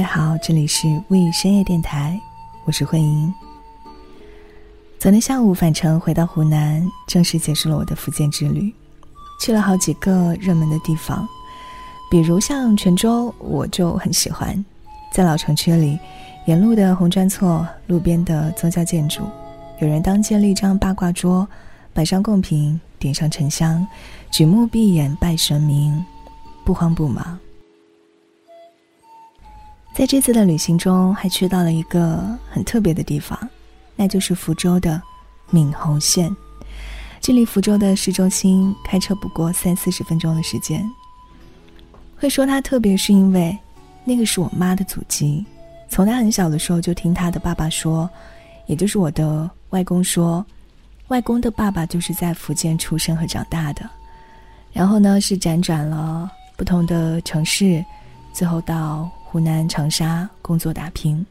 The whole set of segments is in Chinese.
各位好，这里是微深夜电台，我是慧莹。昨天下午返程回到湖南，正式结束了我的福建之旅，去了好几个热门的地方，比如像泉州，我就很喜欢，在老城区里，沿路的红砖厝、路边的宗教建筑，有人当街立张八卦桌，摆上贡品，点上沉香，举目闭眼拜神明，不慌不忙。在这次的旅行中，还去到了一个很特别的地方，那就是福州的闽侯县，距离福州的市中心开车不过三四十分钟的时间。会说它特别，是因为那个是我妈的祖籍，从她很小的时候就听她的爸爸说，也就是我的外公说，外公的爸爸就是在福建出生和长大的，然后呢是辗转了不同的城市，最后到。湖南长沙工作打拼，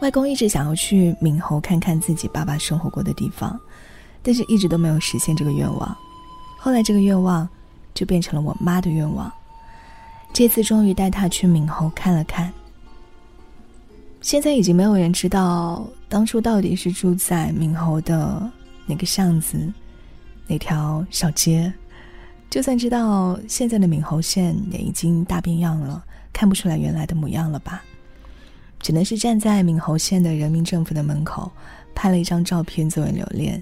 外公一直想要去闽侯看看自己爸爸生活过的地方，但是一直都没有实现这个愿望。后来这个愿望就变成了我妈的愿望，这次终于带他去闽侯看了看。现在已经没有人知道当初到底是住在闽侯的哪个巷子、哪条小街，就算知道现在的闽侯县也已经大变样了。看不出来原来的模样了吧？只能是站在闽侯县的人民政府的门口，拍了一张照片作为留恋，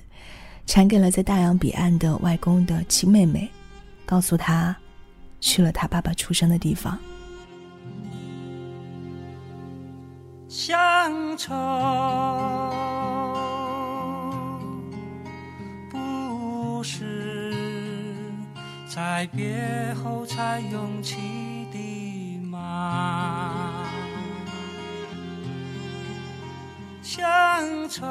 传给了在大洋彼岸的外公的亲妹妹，告诉他，去了他爸爸出生的地方。乡愁不是在别后才涌起的吗。乡愁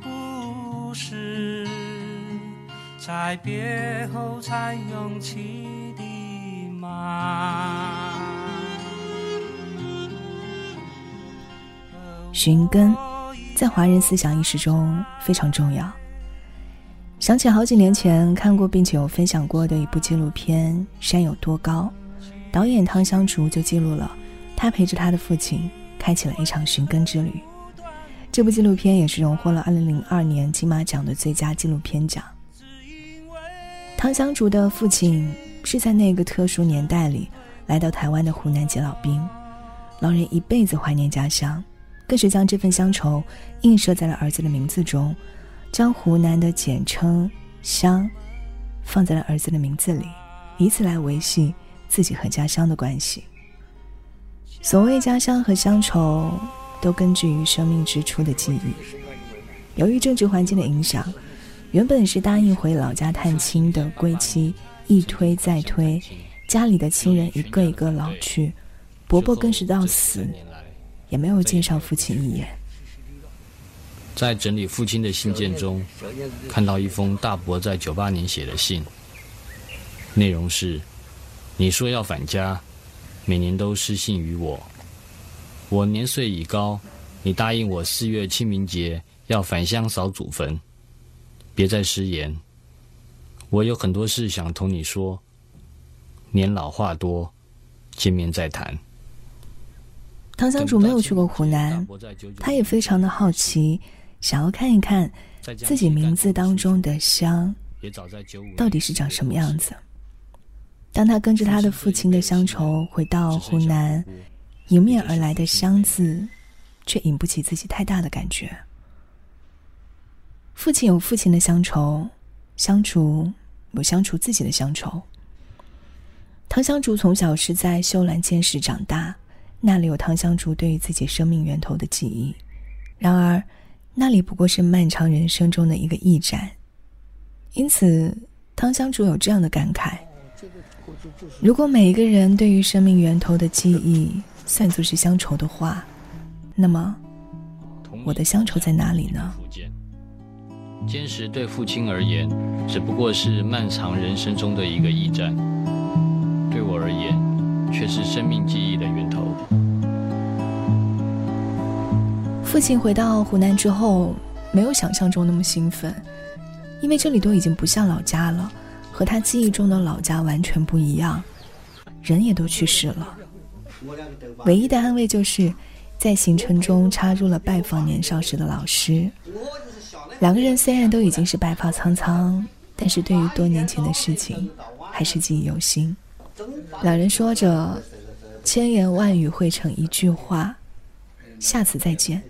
不是在别后才涌起的吗？寻根在华人思想意识中非常重要。想起好几年前看过并且有分享过的一部纪录片《山有多高》，导演汤香竹就记录了他陪着他的父亲开启了一场寻根之旅。这部纪录片也是荣获了2002年金马奖的最佳纪录片奖。汤香竹的父亲是在那个特殊年代里来到台湾的湖南籍老兵，老人一辈子怀念家乡，更是将这份乡愁映射在了儿子的名字中。将湖南的简称“湘”放在了儿子的名字里，以此来维系自己和家乡的关系。所谓家乡和乡愁，都根植于生命之初的记忆。由于政治环境的影响，原本是答应回老家探亲的归期一推再推，家里的亲人一个一个老去，伯伯更是到死也没有见上父亲一眼。在整理父亲的信件中，看到一封大伯在九八年写的信，内容是：你说要返家，每年都失信于我。我年岁已高，你答应我四月清明节要返乡扫祖坟，别再失言。我有很多事想同你说，年老话多，见面再谈。唐香主没有去过湖南，他也非常的好奇。想要看一看自己名字当中的“乡”到底是长什么样子。当他跟着他的父亲的乡愁回到湖南，迎面而来的“乡”字，却引不起自己太大的感觉。父亲有父亲的乡愁，香竹有香竹自己的乡愁。唐香竹从小是在秀兰监室长大，那里有唐香竹对于自己生命源头的记忆。然而。那里不过是漫长人生中的一个驿站，因此汤香竹有这样的感慨：如果每一个人对于生命源头的记忆算作是乡愁的话，那么我的乡愁在哪里呢？坚实对父亲而言，只不过是漫长人生中的一个驿站；对我而言，却是生命记忆的源头。父亲回到湖南之后，没有想象中那么兴奋，因为这里都已经不像老家了，和他记忆中的老家完全不一样，人也都去世了。唯一的安慰就是，在行程中插入了拜访年少时的老师。两个人虽然都已经是白发苍苍，但是对于多年前的事情，还是记忆犹新。两人说着，千言万语汇成一句话：“下次再见。”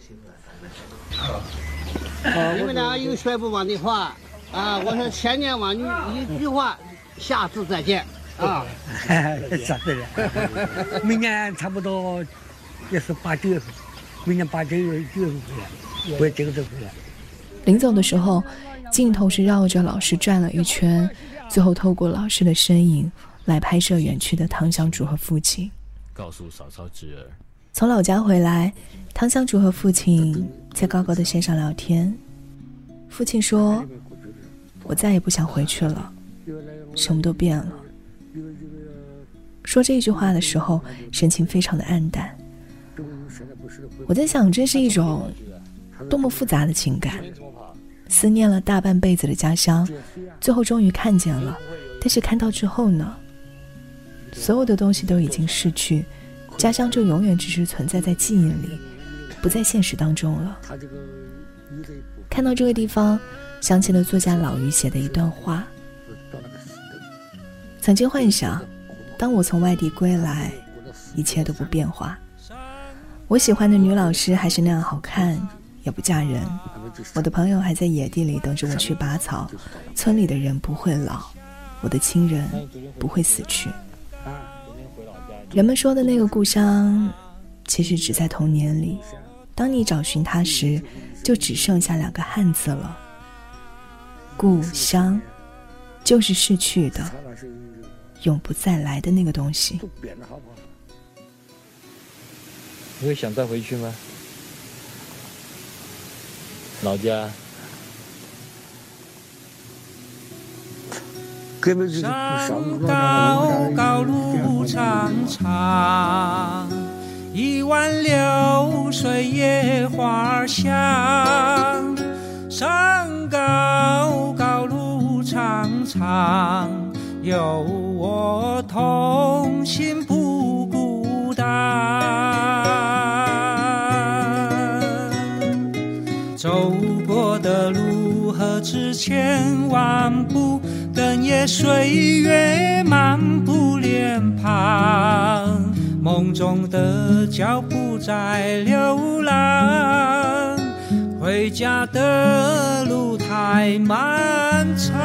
你们俩有说不完的话啊！我说千年万语一句话：“下次再见。”啊，啥子的？明年差不多也是八九月份，明年八九月九月份回来，回这个时候回来。临走的时候，镜头是绕着老师转了一圈，最后透过老师的身影来拍摄远去的唐小主和父亲。告诉嫂嫂侄儿，从老家回来，汤香竹和父亲在高高的山上聊天。父亲说：“我再也不想回去了，什么都变了。”说这句话的时候，神情非常的暗淡。我在想，这是一种多么复杂的情感，思念了大半辈子的家乡，最后终于看见了，但是看到之后呢，所有的东西都已经逝去，家乡就永远只是存在在记忆里，不在现实当中了。看到这个地方，想起了作家老于写的一段话。曾经幻想，当我从外地归来，一切都不变化。我喜欢的女老师还是那样好看，也不嫁人。我的朋友还在野地里等着我去拔草。村里的人不会老，我的亲人不会死去。人们说的那个故乡，其实只在童年里。当你找寻它时，就只剩下两个汉字了。故乡，就是逝去的。永不再来的那个东西。你会想再回去吗？老家。山高高路长长，一湾流水野花香。山高高路长长，有。我同行不孤单，走过的路何止千万步，更也岁月漫步脸庞。梦中的脚步在流浪，回家的路太漫长。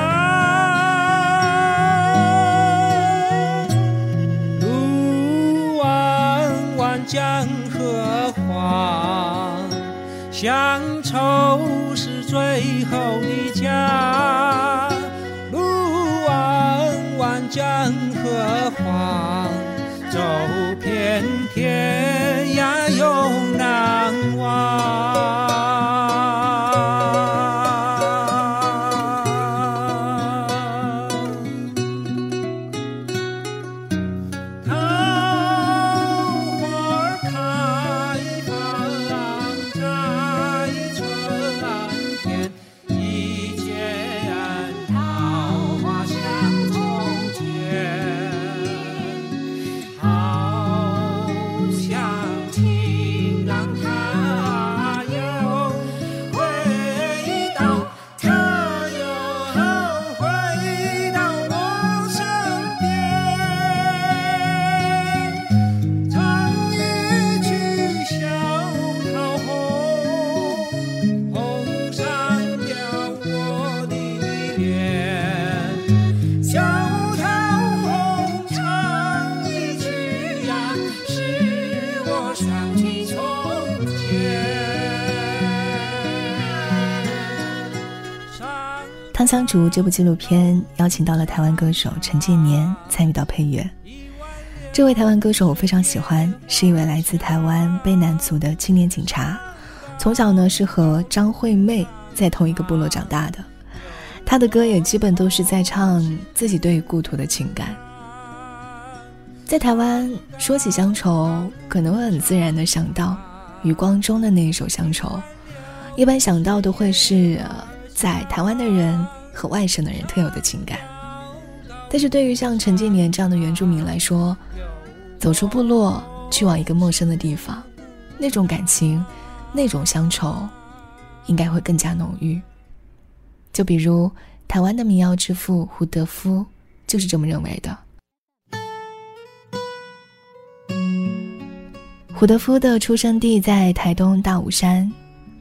路弯弯江河黄，乡愁是最后的家。路弯弯，江河黄，走香竹》这部纪录片邀请到了台湾歌手陈建年参与到配乐。这位台湾歌手我非常喜欢，是一位来自台湾卑南族的青年警察，从小呢是和张惠妹在同一个部落长大的。他的歌也基本都是在唱自己对于故土的情感。在台湾说起乡愁，可能会很自然的想到余光中的那一首《乡愁》，一般想到的会是在台湾的人。和外省的人特有的情感，但是对于像陈建年这样的原住民来说，走出部落去往一个陌生的地方，那种感情，那种乡愁，应该会更加浓郁。就比如台湾的民谣之父胡德夫就是这么认为的。胡德夫的出生地在台东大武山，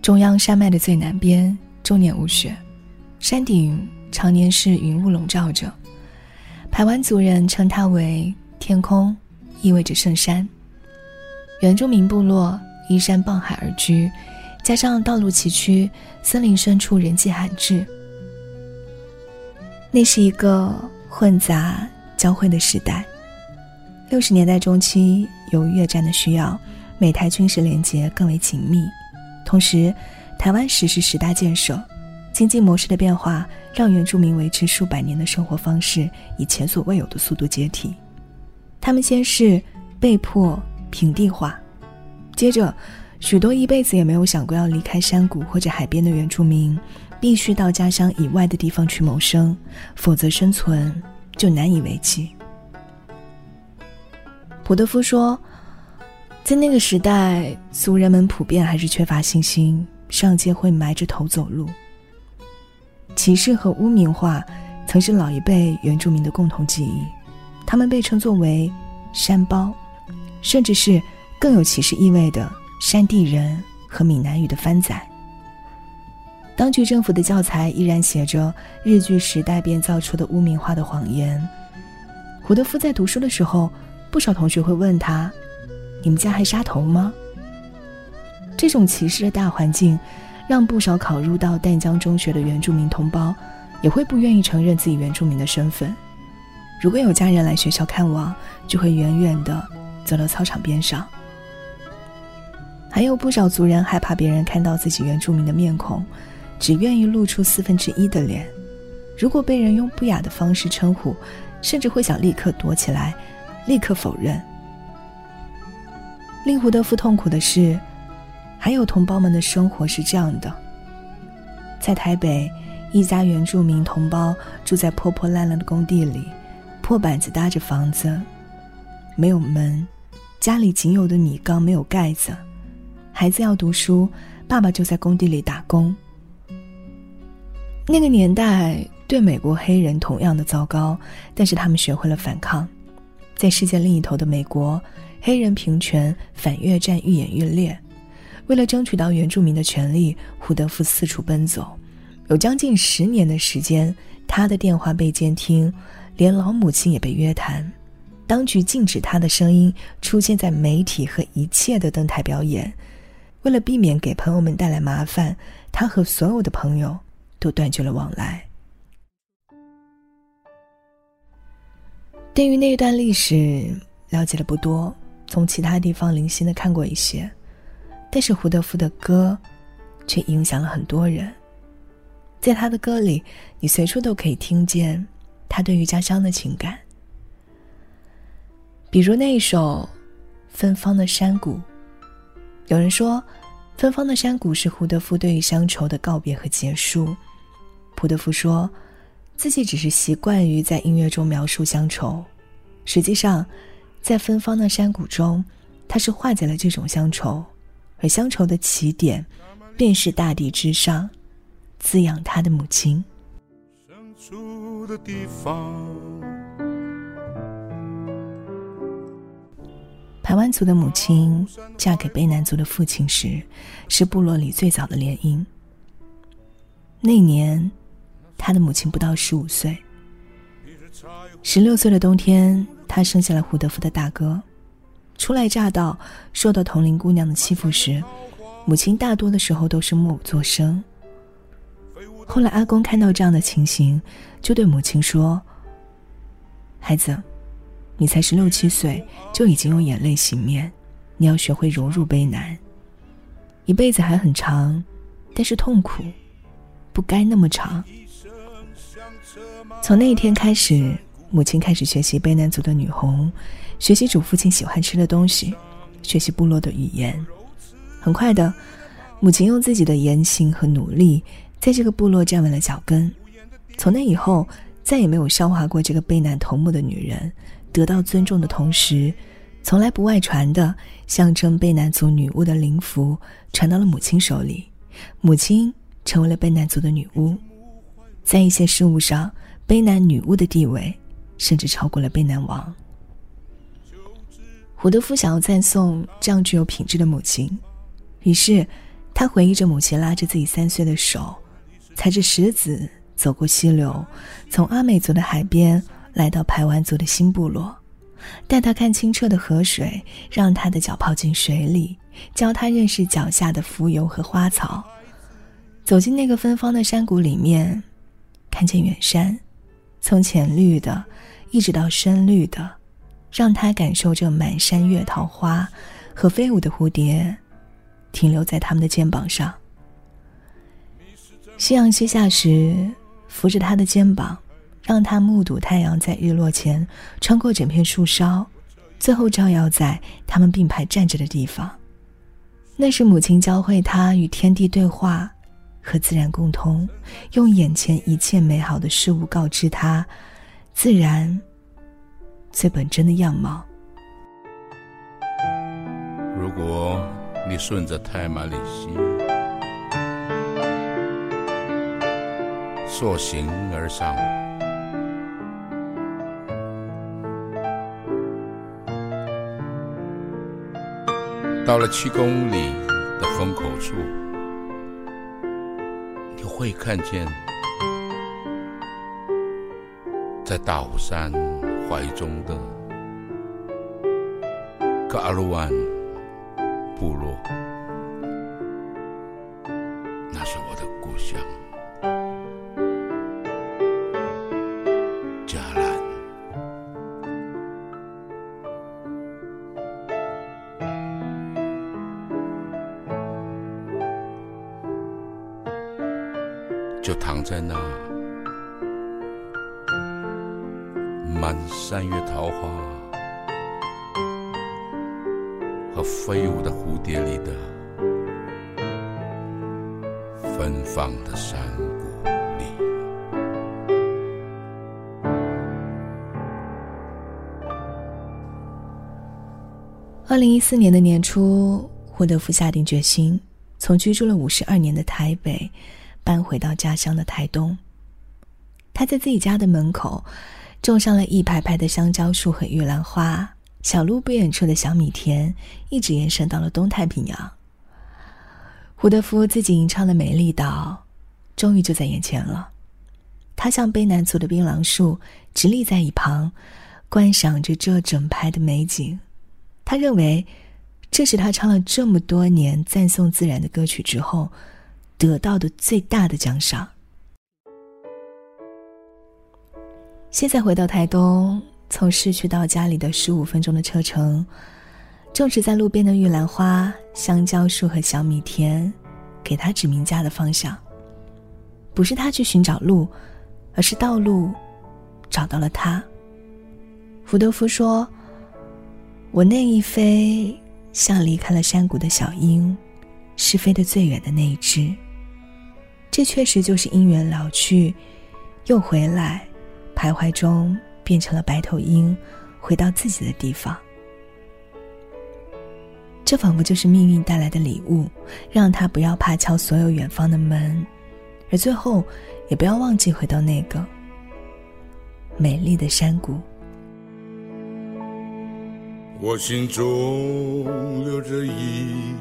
中央山脉的最南边，终年无雪，山顶常年是云雾笼罩着。台湾族人称它为“天空”，意味着圣山。原住民部落依山傍海而居，加上道路崎岖，森林深处人迹罕至。那是一个混杂交汇的时代。六十年代中期，由越战的需要，美台军事联结更为紧密。同时，台湾实施十大建设，经济模式的变化让原住民维持数百年的生活方式以前所未有的速度解体。他们先是被迫平地化，接着，许多一辈子也没有想过要离开山谷或者海边的原住民。必须到家乡以外的地方去谋生，否则生存就难以为继。普德夫说，在那个时代，族人们普遍还是缺乏信心，上街会埋着头走路。歧视和污名化曾是老一辈原住民的共同记忆，他们被称作为“山包”，甚至是更有歧视意味的“山地人”和闽南语的“番仔”。当局政府的教材依然写着日据时代编造出的污名化的谎言。胡德夫在读书的时候，不少同学会问他：“你们家还杀头吗？”这种歧视的大环境，让不少考入到淡江中学的原住民同胞，也会不愿意承认自己原住民的身份。如果有家人来学校看望，就会远远的走到操场边上。还有不少族人害怕别人看到自己原住民的面孔。只愿意露出四分之一的脸，如果被人用不雅的方式称呼，甚至会想立刻躲起来，立刻否认。令胡德夫痛苦的是，还有同胞们的生活是这样的：在台北，一家原住民同胞住在破破烂烂的工地里，破板子搭着房子，没有门，家里仅有的米缸没有盖子，孩子要读书，爸爸就在工地里打工。那个年代对美国黑人同样的糟糕，但是他们学会了反抗。在世界另一头的美国，黑人平权反越战愈演愈烈。为了争取到原住民的权利，胡德夫四处奔走，有将近十年的时间，他的电话被监听，连老母亲也被约谈。当局禁止他的声音出现在媒体和一切的登台表演。为了避免给朋友们带来麻烦，他和所有的朋友。都断绝了往来。对于那一段历史了解的不多，从其他地方零星的看过一些，但是胡德夫的歌却影响了很多人。在他的歌里，你随处都可以听见他对于家乡的情感，比如那一首《芬芳的山谷》。有人说，《芬芳的山谷》是胡德夫对于乡愁的告别和结束。胡德夫说，自己只是习惯于在音乐中描述乡愁，实际上，在芬芳的山谷中，他是化解了这种乡愁，而乡愁的起点，便是大地之上，滋养他的母亲。排湾族的母亲嫁给卑南族的父亲时，是部落里最早的联姻。那年。他的母亲不到十五岁，十六岁的冬天，他生下了胡德夫的大哥。初来乍到，受到同龄姑娘的欺负时，母亲大多的时候都是默不作声。后来阿公看到这样的情形，就对母亲说：“孩子，你才十六七岁，就已经用眼泪洗面，你要学会融入悲难。一辈子还很长，但是痛苦不该那么长。”从那一天开始，母亲开始学习卑南族的女红，学习煮父亲喜欢吃的东西，学习部落的语言。很快的，母亲用自己的言行和努力，在这个部落站稳了脚跟。从那以后，再也没有笑话过这个悲难头目的女人，得到尊重的同时，从来不外传的象征卑南族女巫的灵符传到了母亲手里，母亲成为了卑南族的女巫。在一些事物上，卑南女巫的地位甚至超过了卑南王。胡德夫想要赞颂这样具有品质的母亲，于是他回忆着母亲拉着自己三岁的手，踩着石子走过溪流，从阿美族的海边来到排湾族的新部落。带他看清澈的河水，让他的脚泡进水里，教他认识脚下的浮游和花草。走进那个芬芳的山谷里面，看见远山，从浅绿的一直到深绿的，让他感受着满山月桃花和飞舞的蝴蝶，停留在他们的肩膀上。夕阳西下时，扶着他的肩膀。让他目睹太阳在日落前穿过整片树梢，最后照耀在他们并排站着的地方。那是母亲教会他与天地对话，和自然共通，用眼前一切美好的事物告知他自然最本真的样貌。如果你顺着太马里溪溯行而上。到了七公里的风口处，你会看见，在大虎山怀中的格鲁湾部落，那是我的故乡。加兰就躺在那满山月桃花和飞舞的蝴蝶里的芬芳的山谷里。二零一四年的年初，霍德夫下定决心，从居住了五十二年的台北。搬回到家乡的台东，他在自己家的门口种上了一排排的香蕉树和玉兰花。小路不远处的小米田一直延伸到了东太平洋。胡德夫自己吟唱的美丽岛，终于就在眼前了。他像卑南族的槟榔树，直立在一旁，观赏着这整排的美景。他认为，这是他唱了这么多年赞颂自然的歌曲之后。得到的最大的奖赏。现在回到台东，从市区到家里的十五分钟的车程，种植在路边的玉兰花、香蕉树和小米田，给他指明家的方向。不是他去寻找路，而是道路找到了他。福德夫说：“我那一飞，像离开了山谷的小鹰，是飞得最远的那一只。”这确实就是因缘老去，又回来，徘徊中变成了白头鹰，回到自己的地方。这仿佛就是命运带来的礼物，让他不要怕敲所有远方的门，而最后也不要忘记回到那个美丽的山谷。我心中流着一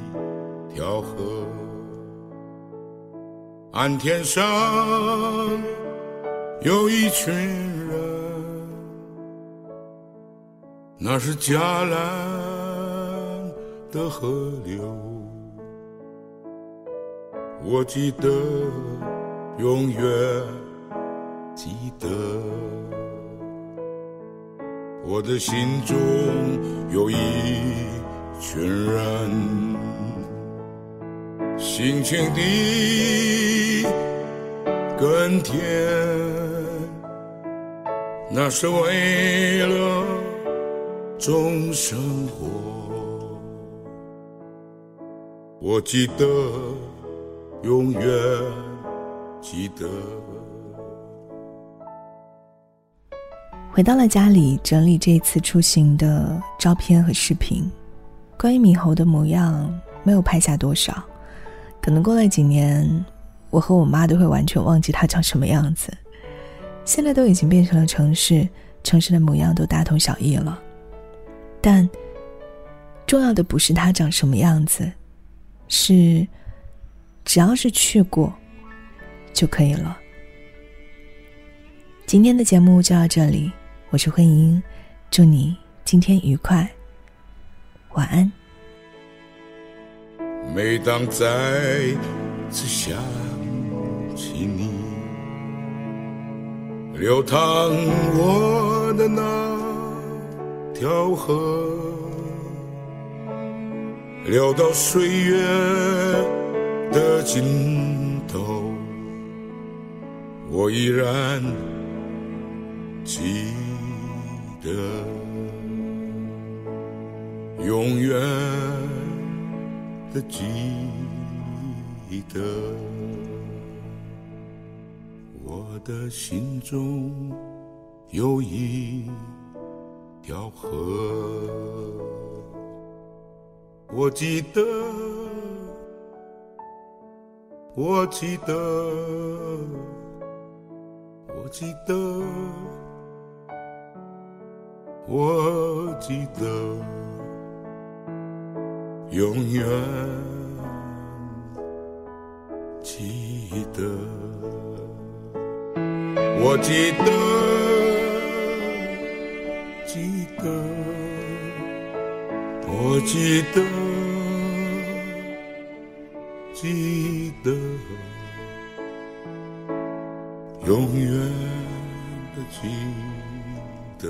条河。岸天上有一群人，那是嘉兰的河流。我记得，永远记得，我的心中有一群人。辛勤地耕田，那是为了种生活。我记得，永远记得，回到了家里，整理这次出行的照片和视频。关于猕猴的模样，没有拍下多少。可能过了几年，我和我妈都会完全忘记它长什么样子。现在都已经变成了城市，城市的模样都大同小异了。但重要的不是它长什么样子，是只要是去过就可以了。今天的节目就到这里。我是慧英，祝你今天愉快，晚安。每当再次想起你，流淌我的那条河，流到岁月的尽头，我依然记。得永远的记得，的心中有一条河，我记得，我记得，我记得。我记得，永远记得。我记得，记得，我记得，记得，永远的记得。